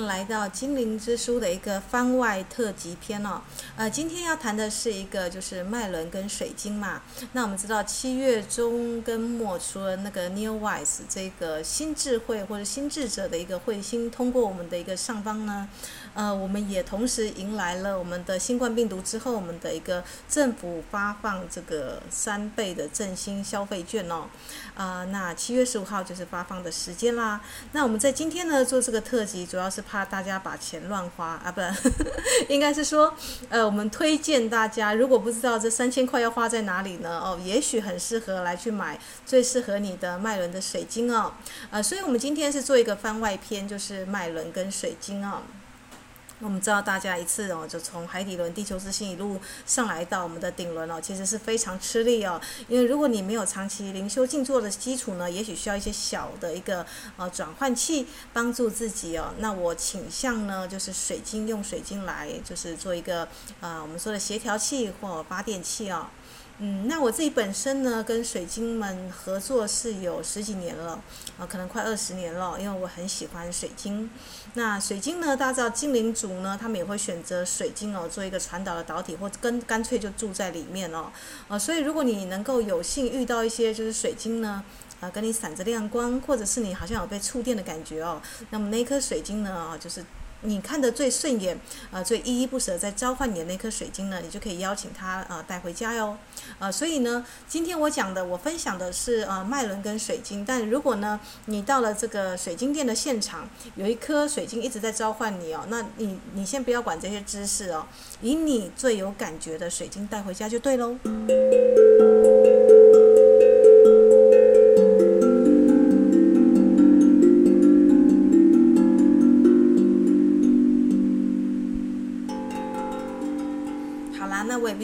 来到《精灵之书》的一个番外特辑篇哦。呃，今天要谈的是一个就是脉轮跟水晶嘛。那我们知道七月中跟末，除了那个 Neowise 这个新智慧或者新智者的一个彗星通过我们的一个上方呢，呃，我们也同时迎来了我们的新冠病毒之后，我们的一个政府发放这个三倍的振兴消费券哦。啊、呃，那七月十五号就是发放的时间啦。那我们在今天呢做这个。特辑主要是怕大家把钱乱花啊，不，应该是说，呃，我们推荐大家，如果不知道这三千块要花在哪里呢？哦，也许很适合来去买最适合你的脉轮的水晶哦，呃，所以我们今天是做一个番外篇，就是脉轮跟水晶哦。那我们知道大家一次哦，就从海底轮、地球之心一路上来到我们的顶轮哦，其实是非常吃力哦。因为如果你没有长期灵修静坐的基础呢，也许需要一些小的一个呃转换器帮助自己哦。那我倾向呢，就是水晶，用水晶来就是做一个呃我们说的协调器或发电器哦。嗯，那我自己本身呢，跟水晶们合作是有十几年了，啊，可能快二十年了，因为我很喜欢水晶。那水晶呢，大家知道精灵族呢，他们也会选择水晶哦，做一个传导的导体，或跟干脆就住在里面哦，啊，所以如果你能够有幸遇到一些就是水晶呢，啊，跟你闪着亮光，或者是你好像有被触电的感觉哦，那么那颗水晶呢，啊，就是。你看得最顺眼，呃，最依依不舍在召唤你的那颗水晶呢，你就可以邀请他呃带回家哟，呃，所以呢，今天我讲的，我分享的是呃脉轮跟水晶，但如果呢，你到了这个水晶店的现场，有一颗水晶一直在召唤你哦，那你你先不要管这些知识哦，以你最有感觉的水晶带回家就对喽。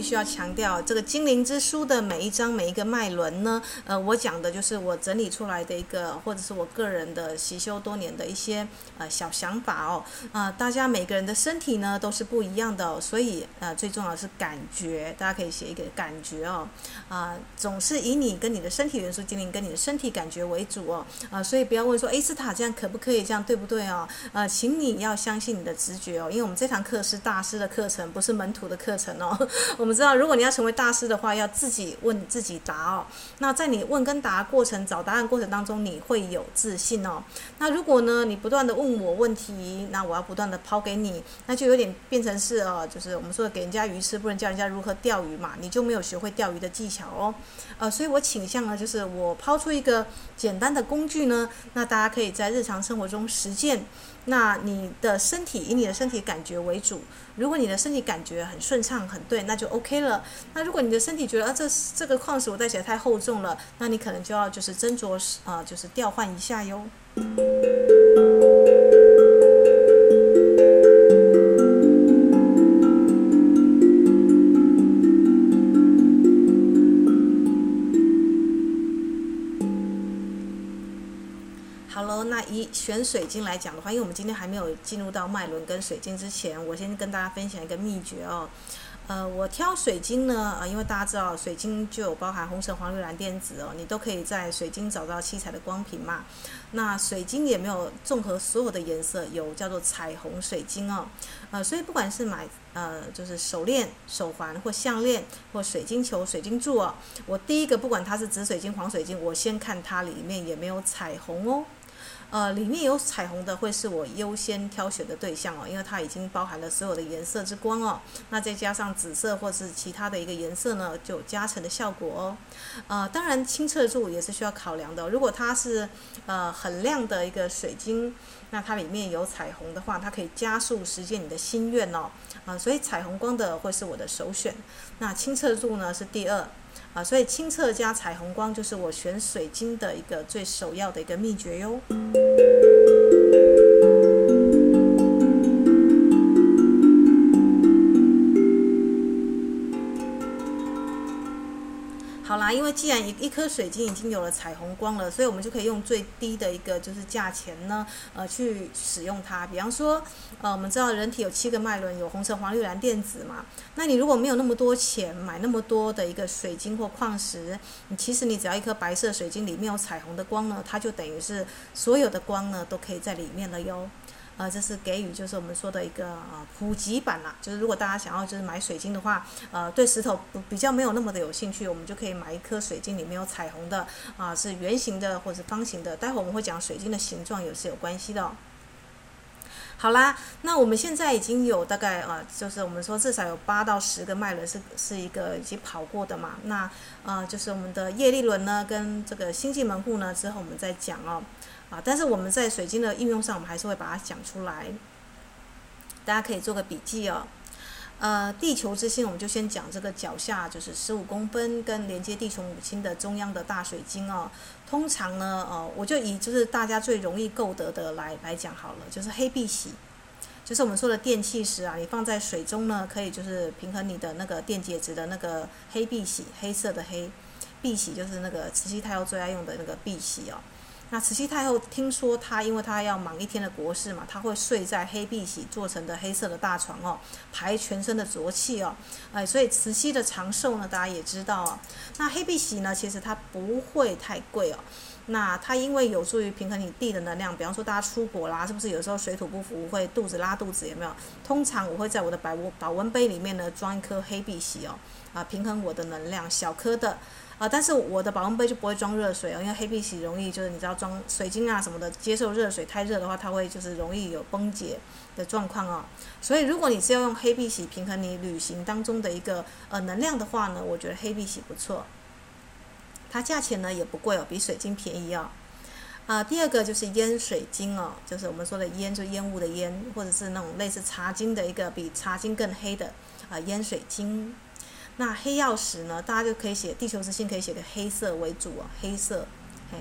必须要强调，这个精灵之书的每一章每一个脉轮呢，呃，我讲的就是我整理出来的一个，或者是我个人的习修多年的一些呃小想法哦。啊、大家每个人的身体呢都是不一样的、所以呃最重要是感觉，大家可以写一个感觉哦。啊、总是以你跟你的身体元素精灵跟你的身体感觉为主哦。啊、所以不要问说，哎，斯塔这样可不可以？这样对不对哦？呃，请你要相信你的直觉哦，因为我们这堂课是大师的课程，不是门徒的课程哦。我们。我知道，如果你要成为大师的话，要自己问自己答哦。那在你问跟答过程、找答案过程当中，你会有自信哦。那如果呢，你不断的问我问题，那我要不断的抛给你，那就有点变成是哦，就是我们说的给人家鱼吃，不能教人家如何钓鱼嘛，你就没有学会钓鱼的技巧哦。呃，所以我倾向呢，就是我抛出一个简单的工具呢，那大家可以在日常生活中实践。那你的身体以你的身体感觉为主，如果你的身体感觉很顺畅、很对，那就 OK 了。那如果你的身体觉得啊，这这个矿石我戴起来太厚重了，那你可能就要就是斟酌啊、就是调换一下哟。选水晶来讲的话，因为我们今天还没有进入到脉轮跟水晶之前，我先跟大家分享一个秘诀哦。呃，我挑水晶呢，呃，因为大家知道水晶就有包含红橙黄绿蓝靛紫哦，你都可以在水晶找到七彩的光谱嘛。那水晶也没有综合所有的颜色，有叫做彩虹水晶哦。呃，所以不管是买呃就是手链、手环或项链或水晶球、水晶柱哦，我第一个不管它是紫水晶、黄水晶，我先看它里面有没有彩虹哦。呃，里面有彩虹的会是我优先挑选的对象哦，因为它已经包含了所有的颜色之光哦。那再加上紫色或是其他的一个颜色呢，就有加成的效果哦。呃，当然清澈度也是需要考量的。如果它是呃很亮的一个水晶，那它里面有彩虹的话，它可以加速实现你的心愿哦。啊、所以彩虹光的会是我的首选。那清澈度呢是第二。啊，所以清澈加彩虹光就是我选水晶的一个最首要的一个秘诀哟。因为既然一一颗水晶已经有了彩虹光了，所以我们就可以用最低的一个就是价钱呢，呃，去使用它。比方说，呃，我们知道人体有七个脉轮，有红橙黄绿蓝靛紫嘛。那你如果没有那么多钱买那么多的一个水晶或矿石，你其实你只要一颗白色水晶里面有彩虹的光呢，它就等于是所有的光呢都可以在里面了哟。呃，这是给予就是我们说的一个呃普及版啦，就是如果大家想要就是买水晶的话，呃，对石头比较没有那么的有兴趣，我们就可以买一颗水晶里面有彩虹的啊，是圆形的或者是方形的。待会我们会讲水晶的形状也是有关系的哦。好啦，那我们现在已经有大概呃，就是我们说至少有八到十个脉轮是是一个已经跑过的嘛。那呃，就是我们的业力轮呢，跟这个星际门户呢，之后我们再讲哦。啊，但是我们在水晶的应用上，我们还是会把它讲出来，大家可以做个笔记哦。呃，地球之心，我们就先讲这个脚下就是十五公分跟连接地球母亲的中央的大水晶哦。通常呢，哦，我就以就是大家最容易购得的来来讲好了，就是黑碧玺，就是我们说的电气石啊，你放在水中呢，可以就是平衡你的那个电解质的那个黑碧玺，黑色的黑，碧玺就是那个慈禧太后最爱用的那个碧玺哦。那慈禧太后听说她，因为她要忙一天的国事嘛，她会睡在黑碧玺做成的黑色的大床哦，排全身的浊气哦，哎，所以慈禧的长寿呢，大家也知道哦。那黑碧玺呢，其实它不会太贵哦。那它因为有助于平衡你地的能量，比方说大家出国啦，是不是有时候水土不服会肚子拉肚子？有没有？通常我会在我的保温保温杯里面呢装一颗黑碧玺哦，啊，平衡我的能量，小颗的。啊，但是我的保温杯就不会装热水哦，因为黑碧玺容易就是你知道装水晶啊什么的，接受热水太热的话，它会就是容易有崩解的状况哦。所以如果你是要用黑碧玺平衡你旅行当中的一个呃能量的话呢，我觉得黑碧玺不错。它价钱呢也不贵哦，比水晶便宜哦。啊，第二个就是烟水晶哦，就是我们说的烟，就烟雾的烟，或者是那种类似茶晶的一个比茶晶更黑的啊烟水晶。那黑曜石呢？大家就可以写地球之心，可以写个黑色为主啊，黑色，黑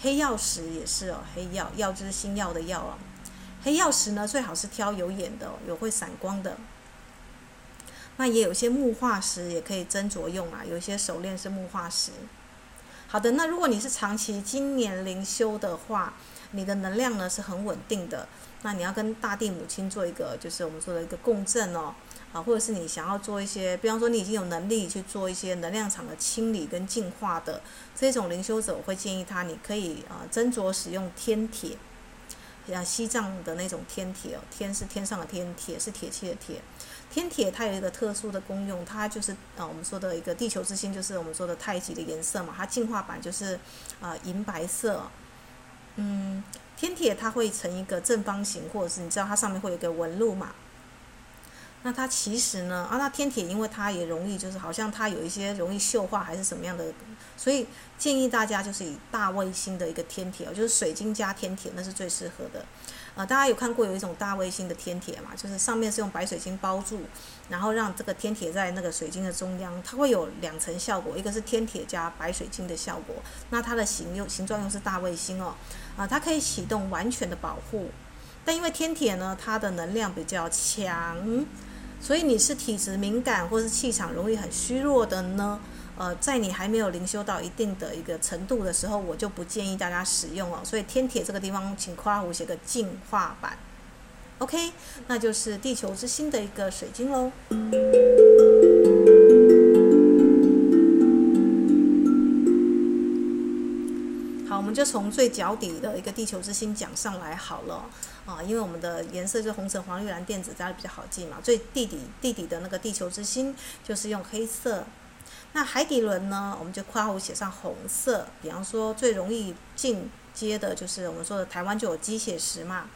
黑曜石也是哦，黑曜曜就是星曜的曜啊。黑曜石呢，最好是挑有眼的，有会闪光的。那也有些木化石也可以斟酌用啊，有一些手链是木化石。好的，那如果你是长期经年灵修的话，你的能量呢是很稳定的。那你要跟大地母亲做一个，就是我们说的一个共振哦。啊，或者是你想要做一些，比方说你已经有能力去做一些能量场的清理跟净化的这种灵修者，我会建议他，你可以啊斟酌使用天铁，像西藏的那种天铁哦，天是天上的天，铁是铁器的铁。天铁它有一个特殊的功用，它就是啊我们说的一个地球之心，就是我们说的太极的颜色嘛，它净化版就是啊银白色。嗯，天铁它会成一个正方形，或者是你知道它上面会有一个纹路嘛。那它其实呢，啊，那天铁因为它也容易，就是好像它有一些容易锈化还是什么样的，所以建议大家就是以大卫星的一个天铁，就是水晶加天铁，那是最适合的。呃，大家有看过有一种大卫星的天铁嘛？就是上面是用白水晶包住，然后让这个天铁在那个水晶的中央，它会有两层效果，一个是天铁加白水晶的效果。那它的形又形状又是大卫星哦，啊，它可以启动完全的保护，但因为天铁呢，它的能量比较强。所以你是体质敏感，或是气场容易很虚弱的呢？呃，在你还没有灵修到一定的一个程度的时候，我就不建议大家使用哦。所以天铁这个地方，请夸胡写个净化版，OK？那就是地球之心的一个水晶喽。好，我们就从最脚底的一个地球之星讲上来好了。啊，因为我们的颜色是红橙黄绿蓝靛紫，大家比较好记嘛。最地底地底的那个地球之星就是用黑色。那海底轮呢，我们就括弧写上红色。比方说最容易进阶的就是我们说的台湾就有鸡血石嘛。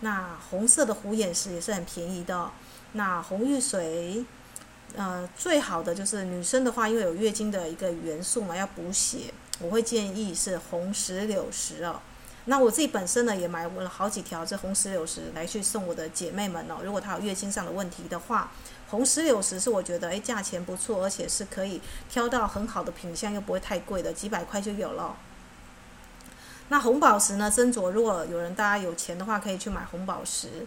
那红色的虎眼石也是很便宜的。那红玉髓，呃，最好的就是女生的话，因为有月经的一个元素嘛，要补血，我会建议是红石榴石哦。那我自己本身呢，也买了好几条这红石榴石来去送我的姐妹们哦。如果她有月经上的问题的话，红石榴石是我觉得诶价钱不错，而且是可以挑到很好的品相，又不会太贵的，几百块就有了。那红宝石呢，斟酌如果有人大家有钱的话，可以去买红宝石。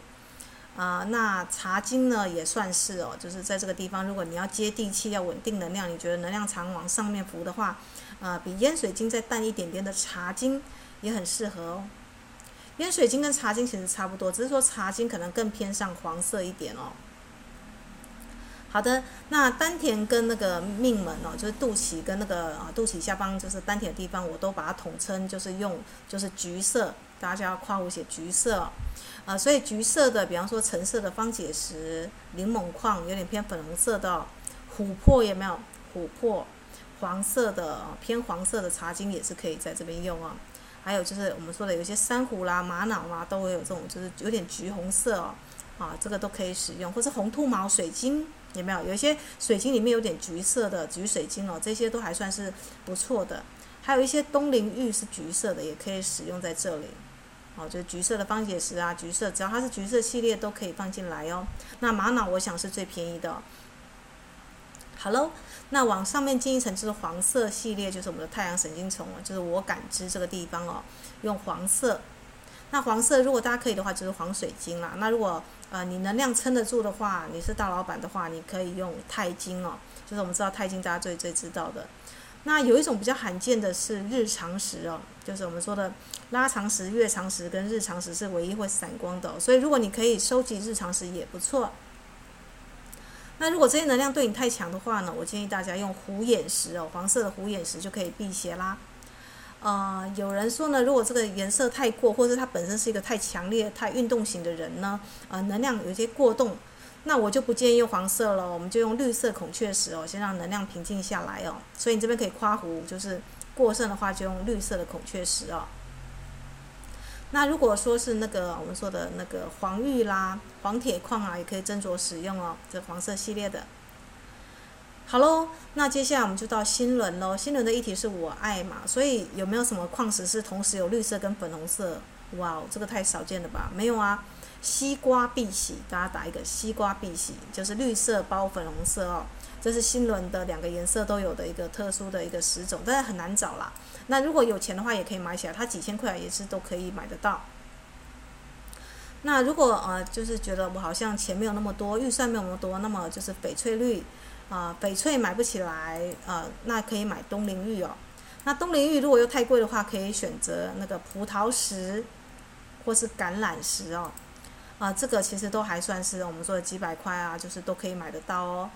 啊、那茶晶呢也算是哦，就是在这个地方，如果你要接地气、要稳定能量，你觉得能量场往上面浮的话，啊、比烟水晶再淡一点点的茶晶也很适合哦。烟水晶跟茶晶其实差不多，只是说茶晶可能更偏向黄色一点哦。好的，那丹田跟那个命门哦，就是肚脐跟那个啊肚脐下方就是丹田的地方，我都把它统称就是用就是橘色，大家要括弧写橘色，啊、所以橘色的，比方说橙色的方解石、柠檬矿，有点偏粉红色的、哦、琥珀有没有？琥珀，黄色的偏黄色的茶晶也是可以在这边用啊、还有就是我们说的有些珊瑚啦、玛瑙啦，都会有这种就是有点橘红色哦，啊，这个都可以使用，或是红兔毛水晶。有没有？有一些水晶里面有点橘色的橘水晶哦，这些都还算是不错的。还有一些东陵玉是橘色的，也可以使用在这里。哦，就是橘色的方解石啊，橘色，只要它是橘色系列都可以放进来哦。那玛瑙我想是最便宜的哦。好喽，那往上面进一层就是黄色系列，就是我们的太阳神经丛，就是我感知这个地方哦，用黄色。那黄色如果大家可以的话，就是黄水晶啦。那如果呃，你能量撑得住的话，你是大老板的话，你可以用钛金哦，就是我们知道钛金，大家最最知道的。那有一种比较罕见的是日常石哦，就是我们说的拉长石、月长石跟日常石是唯一会闪光的，所以如果你可以收集日常石也不错。那如果这些能量对你太强的话呢，我建议大家用虎眼石哦，黄色的虎眼石就可以辟邪啦。呃，有人说呢，如果这个颜色太过，或者它本身是一个太强烈、太运动型的人呢，呃，能量有些过动，那我就不建议用黄色了，我们就用绿色孔雀石哦，先让能量平静下来哦。所以你这边可以夸胡，就是过剩的话就用绿色的孔雀石哦。那如果说是那个我们说的那个黄玉啦、黄铁矿啊，也可以斟酌使用哦，这黄色系列的。好喽，那接下来我们就到新轮喽。新轮的议题是我爱嘛，所以有没有什么矿石是同时有绿色跟粉红色？哇哦，这个太少见了吧？没有啊，西瓜碧玺，大家打一个西瓜碧玺，就是绿色包粉红色哦。这是新轮的两个颜色都有的一个特殊的一个石种，但是很难找啦。那如果有钱的话，也可以买起来，它几千块也是都可以买得到。那如果呃，就是觉得我好像钱没有那么多，预算没有那么多，那么就是翡翠绿。啊，翡翠买不起来，呃，那可以买东陵玉哦。那东陵玉如果又太贵的话，可以选择那个葡萄石，或是橄榄石哦。啊，这个其实都还算是我们说的几百块啊，就是都可以买得到哦。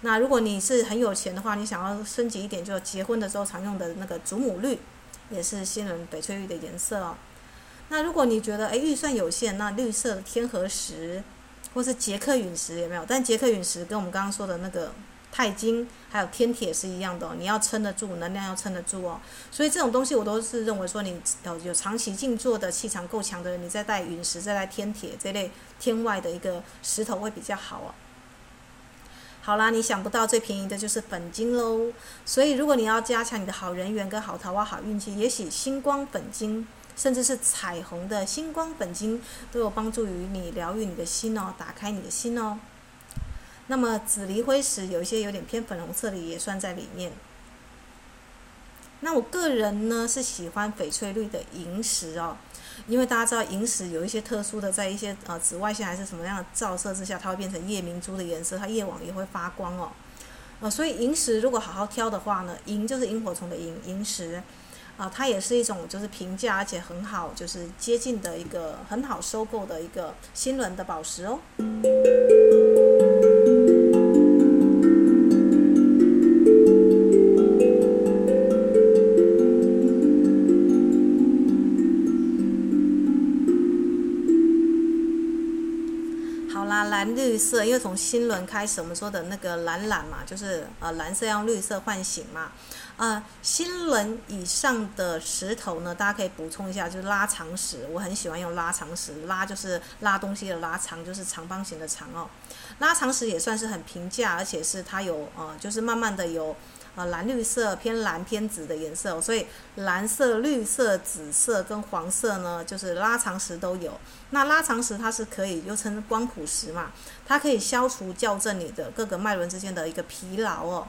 那如果你是很有钱的话，你想要升级一点，就结婚的时候常用的那个祖母绿，也是新人翡翠玉的颜色哦。那如果你觉得诶预算有限，那绿色天河石。或是捷克陨石有没有？但捷克陨石跟我们刚刚说的那个钛金还有天铁是一样的哦，你要撑得住，能量要撑得住哦。所以这种东西我都是认为说，你有有长期静坐的气场够强的人，你再带陨石、再带天铁这类天外的一个石头会比较好哦。好啦，你想不到最便宜的就是粉晶喽。所以如果你要加强你的好人缘跟好桃花、好运气，也许星光粉晶。甚至是彩虹的星光粉晶都有帮助于你疗愈你的心哦，打开你的心哦。那么紫锂辉石有一些有点偏粉红色的也算在里面。那我个人呢是喜欢翡翠绿的萤石哦，因为大家知道萤石有一些特殊的，在一些呃紫外线还是什么样的照射之下，它会变成夜明珠的颜色，它夜晚也会发光哦。呃，所以萤石如果好好挑的话呢，萤就是萤火虫的萤，萤石。啊，它也是一种就是平价而且很好，就是接近的一个很好收购的一个新轮的宝石哦。蓝绿色，因为从新轮开始，我们说的那个蓝蓝嘛，就是呃蓝色用绿色唤醒嘛。呃，新轮以上的石头呢，大家可以补充一下，就是拉长石，我很喜欢用拉长石，拉就是拉东西的拉长，就是长方形的长哦。拉长石也算是很平价，而且是它有呃，就是慢慢的有呃蓝绿色偏蓝偏紫的颜色，所以蓝色、绿色、紫色跟黄色呢，就是拉长石都有。那拉长石它是可以又称光谱石嘛，它可以消除校正你的各个脉轮之间的一个疲劳哦。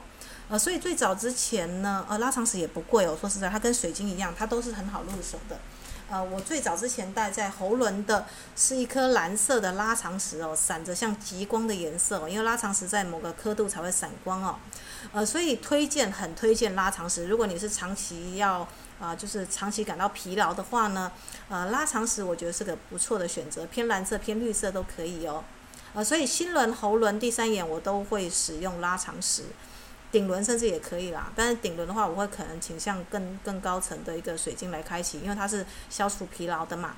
呃，所以最早之前呢，呃，拉长石也不贵哦。说实在，它跟水晶一样，它都是很好入手的。呃，我最早之前戴在喉轮的是一颗蓝色的拉长石哦，闪着像极光的颜色哦，因为拉长石在某个刻度才会闪光哦，呃，所以推荐很推荐拉长石。如果你是长期要啊、就是长期感到疲劳的话呢，呃，拉长石我觉得是个不错的选择，偏蓝色、偏绿色都可以哦，呃，所以心轮、喉轮、第三眼我都会使用拉长石。顶轮甚至也可以啦，但是顶轮的话，我会可能倾向更更高层的一个水晶来开启，因为它是消除疲劳的嘛。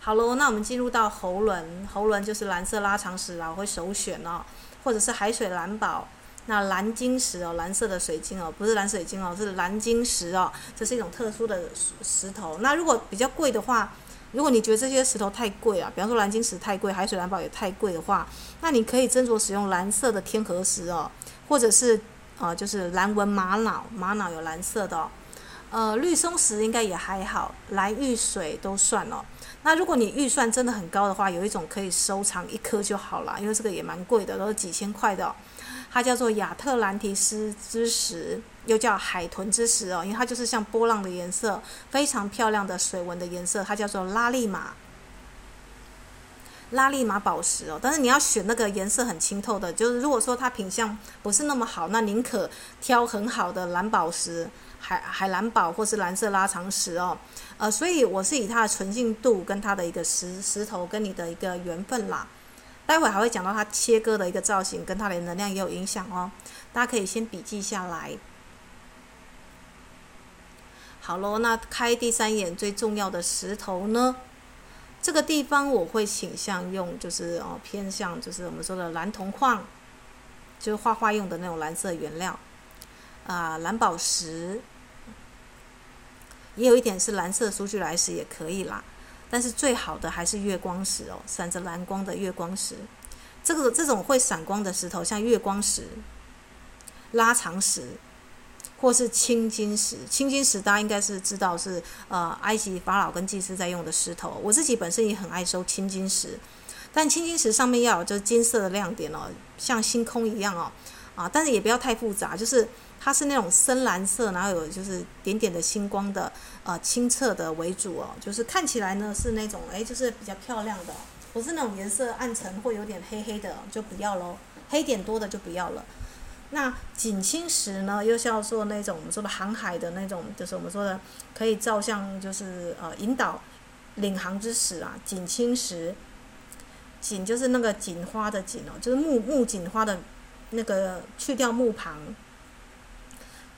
好喽，那我们进入到喉轮，喉轮就是蓝色拉长石啦，我会首选哦，或者是海水蓝宝，那蓝晶石哦，蓝色的水晶哦，不是蓝水晶哦，是蓝晶石哦，这是一种特殊的石头。那如果比较贵的话，如果你觉得这些石头太贵啊，比方说蓝晶石太贵，海水蓝宝也太贵的话，那你可以斟酌使用蓝色的天河石哦。或者是，呃，就是蓝纹玛瑙，玛瑙有蓝色的哦，呃，绿松石应该也还好，蓝玉水都算哦。那如果你预算真的很高的话，有一种可以收藏一颗就好了，因为这个也蛮贵的，都是几千块的哦。它叫做亚特兰提斯之石，又叫海豚之石哦，因为它就是像波浪的颜色，非常漂亮的水纹的颜色，它叫做拉利玛。拉力玛宝石哦，但是你要选那个颜色很清透的，就是如果说它品相不是那么好，那宁可挑很好的蓝宝石、海海蓝宝或是蓝色拉长石哦。呃，所以我是以它的纯净度跟它的一个石石头跟你的一个缘分啦。待会还会讲到它切割的一个造型跟它的能量也有影响哦，大家可以先笔记下来。好喽，那开第三眼最重要的石头呢？这个地方我会倾向用，就是哦偏向就是我们说的蓝铜矿，就是画画用的那种蓝色原料，啊蓝宝石，也有一点是蓝色苏芙莱石也可以啦，但是最好的还是月光石哦，闪着蓝光的月光石，这个这种会闪光的石头像月光石、拉长石。或是青金石，青金石大家应该是知道是呃埃及法老跟祭司在用的石头。我自己本身也很爱收青金石，但青金石上面要有就是金色的亮点哦，像星空一样哦，啊，但是也不要太复杂，就是它是那种深蓝色，然后有就是点点的星光的，呃，清澈的为主哦，就是看起来呢是那种哎，就是比较漂亮的，不是那种颜色暗沉或有点黑黑的就不要喽，黑点多的就不要了。那锦青石呢，又是要做那种我们说的航海的那种，就是我们说的可以照相，就是呃引导领航之石啊。锦青石，锦就是那个锦花的锦哦，就是木木锦花的那个去掉木旁，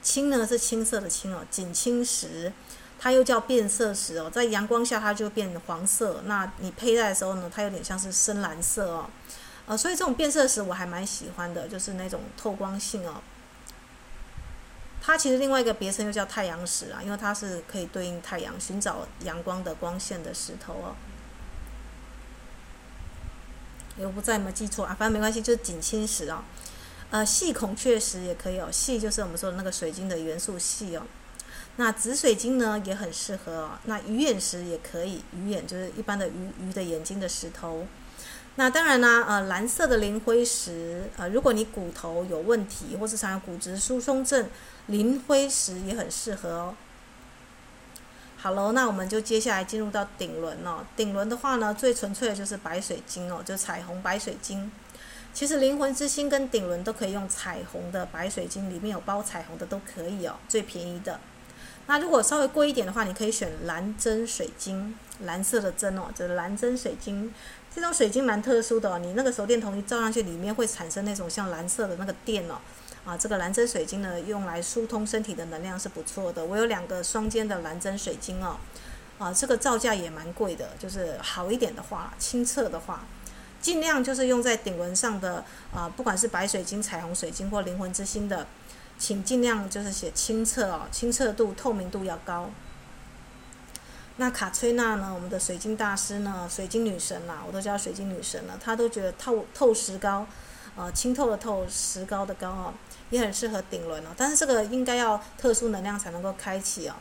青呢是青色的青哦。锦青石，它又叫变色石哦，在阳光下它就变黄色，那你佩戴的时候呢，它有点像是深蓝色哦。呃，所以这种变色石我还蛮喜欢的，就是那种透光性哦。它其实另外一个别称又叫太阳石啊，因为它是可以对应太阳、寻找阳光的光线的石头哦。我不知道有没记错啊，反正没关系，就是锦青石哦。呃，细孔雀石也可以哦，细就是我们说的那个水晶的元素细哦。那紫水晶呢也很适合哦。那鱼眼石也可以，鱼眼就是一般的鱼鱼的眼睛的石头。那当然啦，呃，蓝色的磷灰石，呃，如果你骨头有问题，或是常有骨质疏松症，磷灰石也很适合哦。好喽，那我们就接下来进入到顶轮哦。顶轮的话呢，最纯粹的就是白水晶哦，就彩虹白水晶。其实灵魂之星跟顶轮都可以用彩虹的白水晶，里面有包彩虹的都可以哦，最便宜的。那如果稍微贵一点的话，你可以选蓝针水晶，蓝色的针哦，就是蓝针水晶。这种水晶蛮特殊的哦，你那个手电筒一照上去，里面会产生那种像蓝色的那个电哦，啊，这个蓝针水晶呢，用来疏通身体的能量是不错的。我有两个双尖的蓝针水晶哦，啊，这个造价也蛮贵的，就是好一点的话，清澈的话，尽量就是用在顶轮上的啊，不管是白水晶、彩虹水晶或灵魂之星的，请尽量就是写清澈哦，清澈度、透明度要高。那卡崔娜呢？我们的水晶大师呢？水晶女神啦，我都叫水晶女神了。她都觉得透透石膏，呃，清透的透，石膏的膏哦，也很适合顶轮哦。但是这个应该要特殊能量才能够开启哦。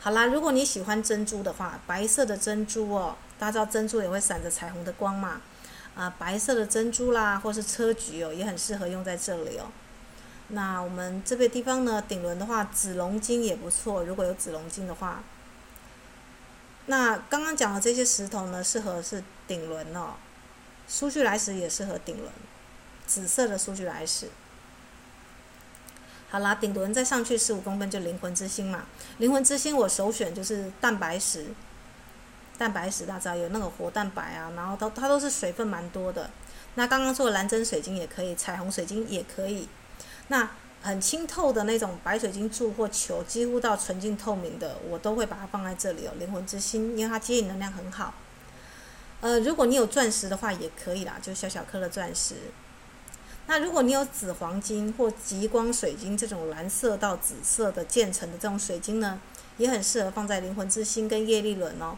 好啦，如果你喜欢珍珠的话，白色的珍珠哦，大家知道珍珠也会闪着彩虹的光嘛，啊，白色的珍珠啦，或是车菊哦，也很适合用在这里哦。那我们这个地方呢，顶轮的话，紫龙晶也不错，如果有紫龙晶的话。那刚刚讲的这些石头呢，适合是顶轮哦。苏具来石也适合顶轮，紫色的苏具来石。好啦，顶轮再上去十五公分就灵魂之星嘛。灵魂之星我首选就是蛋白石，蛋白石大家有那个活蛋白啊，然后它它都是水分蛮多的。那刚刚说的蓝针水晶也可以，彩虹水晶也可以。那很清透的那种白水晶柱或球，几乎到纯净透明的，我都会把它放在这里哦。灵魂之心，因为它接引能量很好。呃，如果你有钻石的话也可以啦，就小小颗的钻石。那如果你有紫黄金或极光水晶这种蓝色到紫色的渐层的这种水晶呢，也很适合放在灵魂之心跟业力轮哦。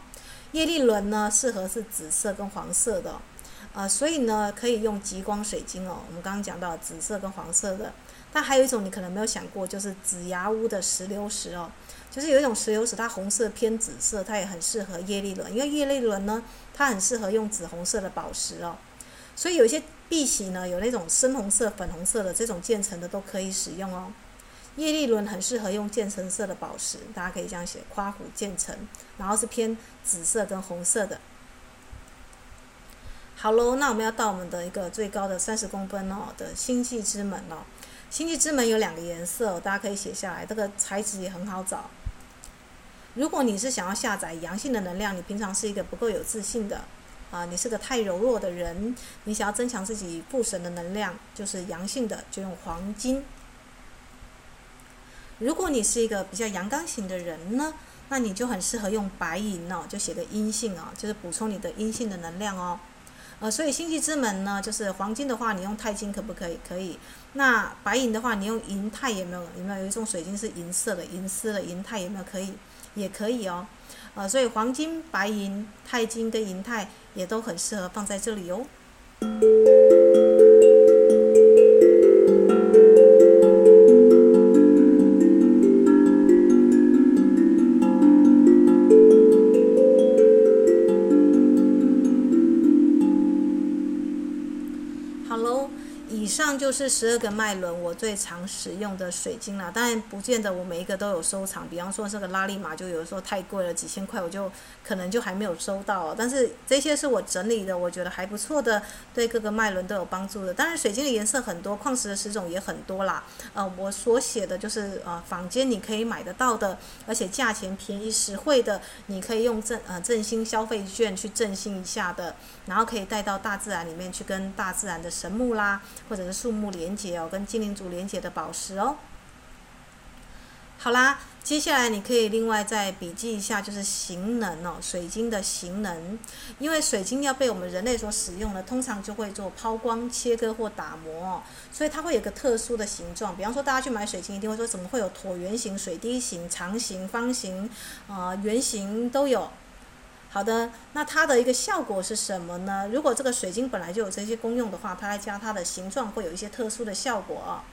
业力轮呢，适合是紫色跟黄色的，呃，所以呢，可以用极光水晶哦。我们刚刚讲到紫色跟黄色的，但还有一种你可能没有想过，就是紫牙乌的石榴石哦，就是有一种石榴石，它红色偏紫色，它也很适合业力轮，因为业力轮呢，它很适合用紫红色的宝石哦。所以有一些碧玺呢，有那种深红色、粉红色的这种渐层的都可以使用哦。业力轮很适合用渐层色的宝石，大家可以这样写：夸虎渐层，然后是偏紫色跟红色的。好喽，那我们要到我们的一个最高的三十公分哦的星际之门哦。星际之门有两个颜色，大家可以写下来，这个材质也很好找。如果你是想要下载阳性的能量，你平常是一个不够有自信的。啊，你是个太柔弱的人，你想要增强自己父神的能量，就是阳性的，就用黄金。如果你是一个比较阳刚型的人呢，那你就很适合用白银哦，就写个阴性哦，就是补充你的阴性的能量哦。呃，所以星际之门呢，就是黄金的话，你用钛金可不可以？可以。那白银的话，你用银泰有没有？有没有有一种水晶是银色的、银丝的银泰有没有？可以，也可以哦。呃，所以黄金、白银、钛金跟银泰也都很适合放在这里哦。就是十二个脉轮，我最常使用的水晶了。当然，不见得我每一个都有收藏。比方说，这个拉力玛就有的时候太贵了，几千块我就可能就还没有收到。但是这些是我整理的，我觉得还不错的，对各个脉轮都有帮助的。当然，水晶的颜色很多，矿石的石种也很多啦。呃，我所写的就是呃坊间你可以买得到的，而且价钱便宜实惠的，你可以用振呃振兴消费券去振兴一下的，然后可以带到大自然里面去跟大自然的神木啦，或者是树木连接哦，跟精灵族连接的宝石哦。好啦，接下来你可以另外再笔记一下，就是形能哦，水晶的形能。因为水晶要被我们人类所使用的，通常就会做抛光、切割或打磨哦，所以它会有个特殊的形状。比方说，大家去买水晶，一定会说怎么会有椭圆形、水滴形、长形、方形啊、圆形都有。好的，那它的一个效果是什么呢？如果这个水晶本来就有这些功用的话，它来加它的形状会有一些特殊的效果。哦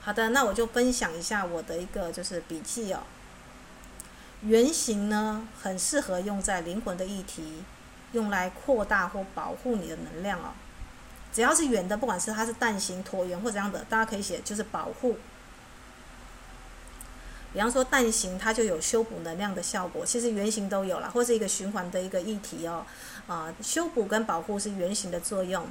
好的，那我就分享一下我的一个就是笔记哦。圆形呢，很适合用在灵魂的议题，用来扩大或保护你的能量哦。只要是圆的，不管是它是蛋形、椭圆或怎样的，大家可以写就是保护。比方说蛋形，它就有修补能量的效果。其实圆形都有了，或是一个循环的一个议题哦。啊、修补跟保护是圆形的作用。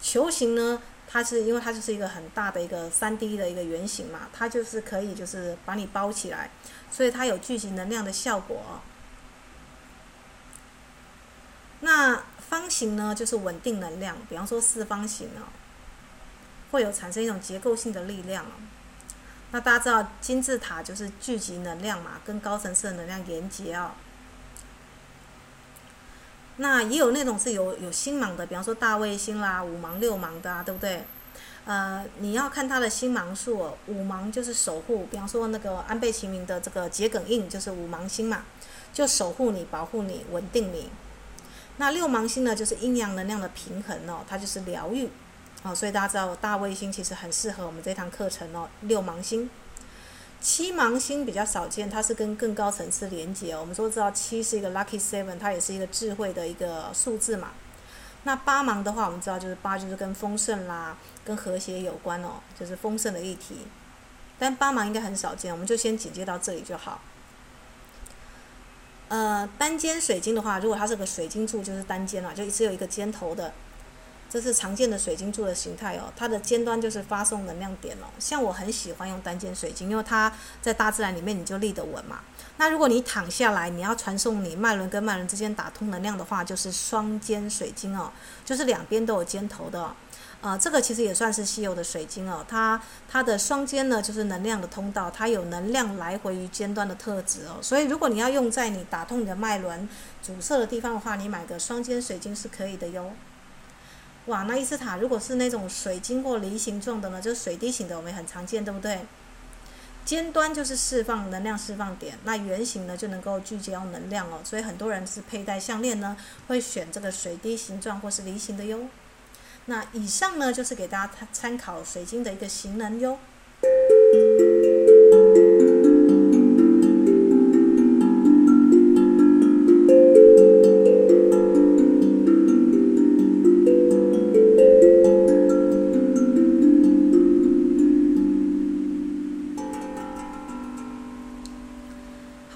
球形呢，它是因为它就是一个很大的一个三 D 的一个圆形嘛，它就是可以就是把你包起来，所以它有聚集能量的效果。那方形呢，就是稳定能量。比方说四方形哦，会有产生一种结构性的力量。那大家知道金字塔就是聚集能量嘛，跟高层次的能量连接哦。那也有那种是有有星芒的，比方说大卫星啦、五芒六芒的啊，对不对？呃，你要看它的星芒数哦，五芒就是守护，比方说那个安倍晴明的这个桔梗印就是五芒星嘛，就守护你、保护你、稳定你。那六芒星呢，就是阴阳能量的平衡哦，它就是疗愈。哦，所以大家知道大卫星其实很适合我们这堂课程哦。六芒星，七芒星比较少见，它是跟更高层次连接哦。我们都知道七是一个 lucky seven，它也是一个智慧的一个数字嘛。那八芒的话，我们知道就是八就是跟丰盛啦、跟和谐有关哦，就是丰盛的议题。但八芒应该很少见，我们就先紧接到这里就好。呃，单尖水晶的话，如果它是个水晶柱，就是单尖了，就只有一个尖头的。这是常见的水晶柱的形态哦，它的尖端就是发送能量点哦。像我很喜欢用单尖水晶，因为它在大自然里面你就立得稳嘛。那如果你躺下来，你要传送你脉轮跟脉轮之间打通能量的话，就是双尖水晶哦，就是两边都有尖头的。呃，这个其实也算是稀有的水晶哦。它它的双尖呢，就是能量的通道，它有能量来回于尖端的特质哦。所以如果你要用在你打通你的脉轮阻塞的地方的话，你买个双尖水晶是可以的哟。哇，那伊斯塔如果是那种水晶或梨形状的呢，就是水滴形的，我们也很常见，对不对？尖端就是释放能量释放点，那圆形呢就能够聚焦能量哦。所以很多人是佩戴项链呢，会选这个水滴形状或是梨形的哟。那以上呢就是给大家参考水晶的一个形能哟。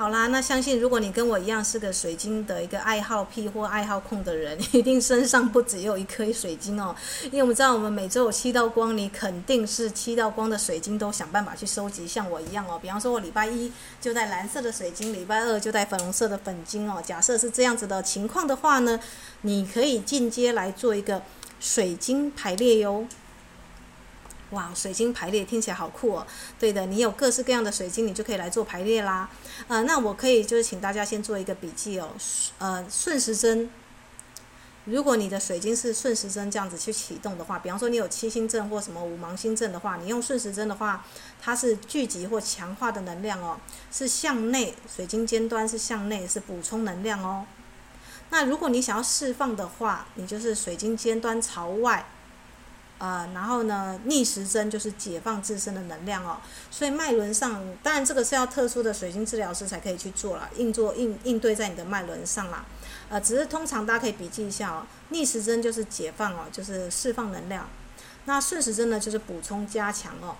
好啦，那相信如果你跟我一样是个水晶的一个爱好癖或爱好控的人，一定身上不只有一颗水晶哦。因为我们知道我们每周有七道光，你肯定是七道光的水晶都想办法去收集，像我一样哦。比方说，我礼拜一就带蓝色的水晶，礼拜二就带粉红色的粉晶哦。假设是这样子的情况的话呢，你可以进阶来做一个水晶排列哟。哇，水晶排列听起来好酷哦！对的，你有各式各样的水晶，你就可以来做排列啦。呃，那我可以就是请大家先做一个笔记哦。呃，顺时针，如果你的水晶是顺时针这样子去启动的话，比方说你有七星阵或什么五芒星阵的话，你用顺时针的话，它是聚集或强化的能量哦，是向内，水晶尖端是向内，是补充能量哦。那如果你想要释放的话，你就是水晶尖端朝外。呃，然后呢，逆时针就是解放自身的能量哦。所以脉轮上，当然这个是要特殊的水晶治疗师才可以去做了，应做应应对在你的脉轮上啦。呃，只是通常大家可以笔记一下哦，逆时针就是解放哦，就是释放能量。那顺时针呢，就是补充加强哦。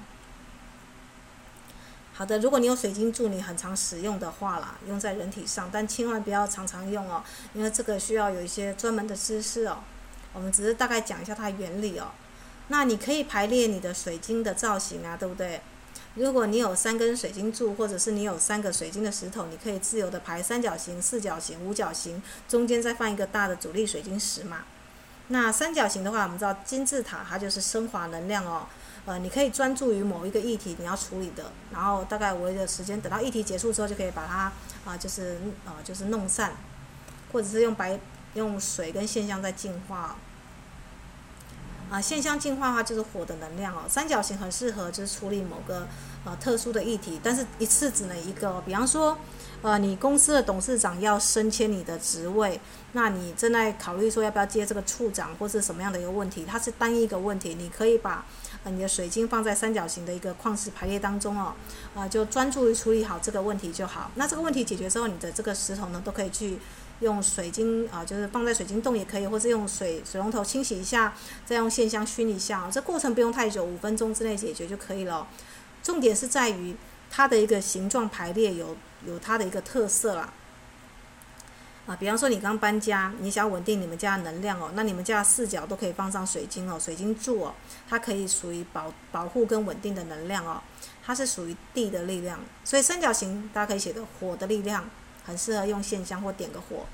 好的，如果你有水晶柱，你很常使用的话啦，用在人体上，但千万不要常常用哦，因为这个需要有一些专门的知识哦。我们只是大概讲一下它的原理哦。那你可以排列你的水晶的造型啊，对不对？如果你有三根水晶柱，或者是你有三个水晶的石头，你可以自由的排三角形、四角形、五角形，中间再放一个大的主力水晶石嘛。那三角形的话，我们知道金字塔它就是升华能量哦。呃，你可以专注于某一个议题你要处理的，然后大概围的时间，等到议题结束之后，就可以把它啊、就是呃，就是弄散，或者是用白用水跟现象在净化。啊，现象进化的话就是火的能量哦。三角形很适合就是处理某个呃特殊的议题，但是一次只能一个。比方说，呃，你公司的董事长要升迁你的职位，那你正在考虑说要不要接这个处长或是什么样的一个问题，它是单一一个问题，你可以把呃你的水晶放在三角形的一个矿石排列当中哦，啊，就专注于处理好这个问题就好。那这个问题解决之后，你的这个石头呢都可以去。用水晶啊，就是放在水晶洞也可以，或是用水水龙头清洗一下，再用线香熏一下，这过程不用太久，五分钟之内解决就可以了。重点是在于它的一个形状排列有有它的一个特色啦。啊，比方说你刚搬家，你想稳定你们家的能量哦，那你们家的四角都可以放上水晶哦，水晶柱哦，它可以属于保保护跟稳定的能量哦，它是属于地的力量，所以三角形大家可以写的火的力量。很适合用线香或点个火，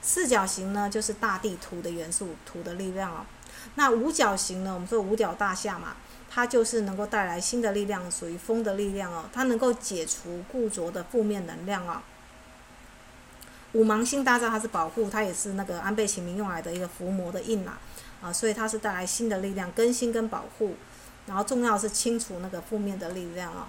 四角形呢就是大地土的元素，土的力量哦。那五角形呢，我们说五角大厦嘛，它就是能够带来新的力量，属于风的力量哦。它能够解除固着的负面能量哦。五芒星大家它是保护，它也是那个安倍晴明用来的一个伏魔的印嘛啊，所以它是带来新的力量，更新跟保护，然后重要是清除那个负面的力量哦。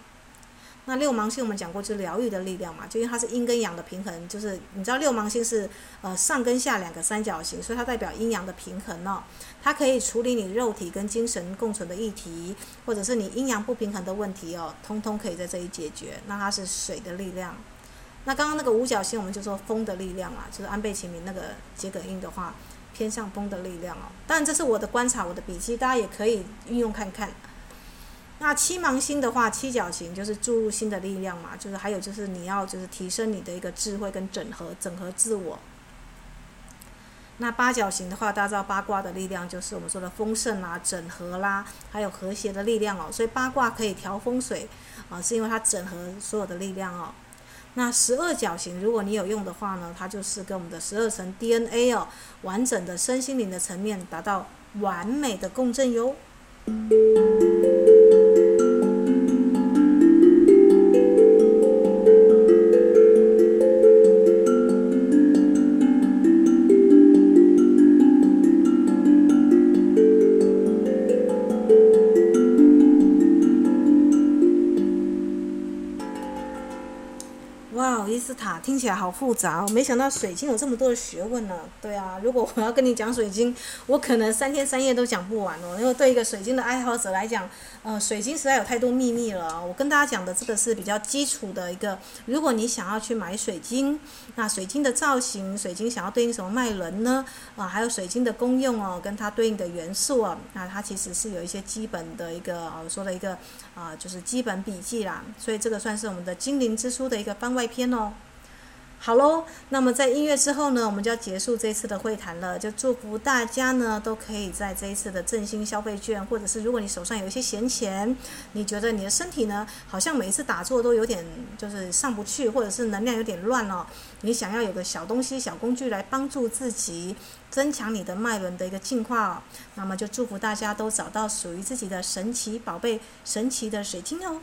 那六芒星我们讲过，就是疗愈的力量嘛，就因为它是阴跟阳的平衡，就是你知道六芒星是呃上跟下两个三角形，所以它代表阴阳的平衡哦。它可以处理你肉体跟精神共存的议题，或者是你阴阳不平衡的问题哦，通通可以在这里解决。那它是水的力量。那刚刚那个五角星我们就说风的力量嘛，就是安倍晴明那个桔梗印的话，偏向风的力量哦。当然这是我的观察，我的笔记，大家也可以运用看看。那七芒星的话，七角形就是注入新的力量嘛，就是还有就是你要就是提升你的一个智慧跟整合，整合自我。那八角形的话，大家知道八卦的力量就是我们说的丰盛啦、整合啦，还有和谐的力量哦。所以八卦可以调风水啊，是因为它整合所有的力量哦。那十二角形，如果你有用的话呢，它就是跟我们的十二层 DNA 哦，完整的身心灵的层面达到完美的共振哟。听起来好复杂哦，没想到水晶有这么多的学问呢。对啊，如果我要跟你讲水晶，我可能三天三夜都讲不完哦。因为对一个水晶的爱好者来讲，呃，水晶实在有太多秘密了。我跟大家讲的这个是比较基础的一个，如果你想要去买水晶，那水晶的造型，水晶想要对应什么脉轮呢？啊，还有水晶的功用哦，跟它对应的元素啊，那它其实是有一些基本的一个，我说的一个啊，就是基本笔记啦。所以这个算是我们的精灵之书的一个番外篇哦。好喽，那么在音乐之后呢，我们就要结束这一次的会谈了。就祝福大家呢，都可以在这一次的振兴消费券，或者是如果你手上有一些闲钱，你觉得你的身体呢，好像每一次打坐都有点就是上不去，或者是能量有点乱哦，你想要有个小东西、小工具来帮助自己，增强你的脉轮的一个进化哦，那么就祝福大家都找到属于自己的神奇宝贝、神奇的水晶哦。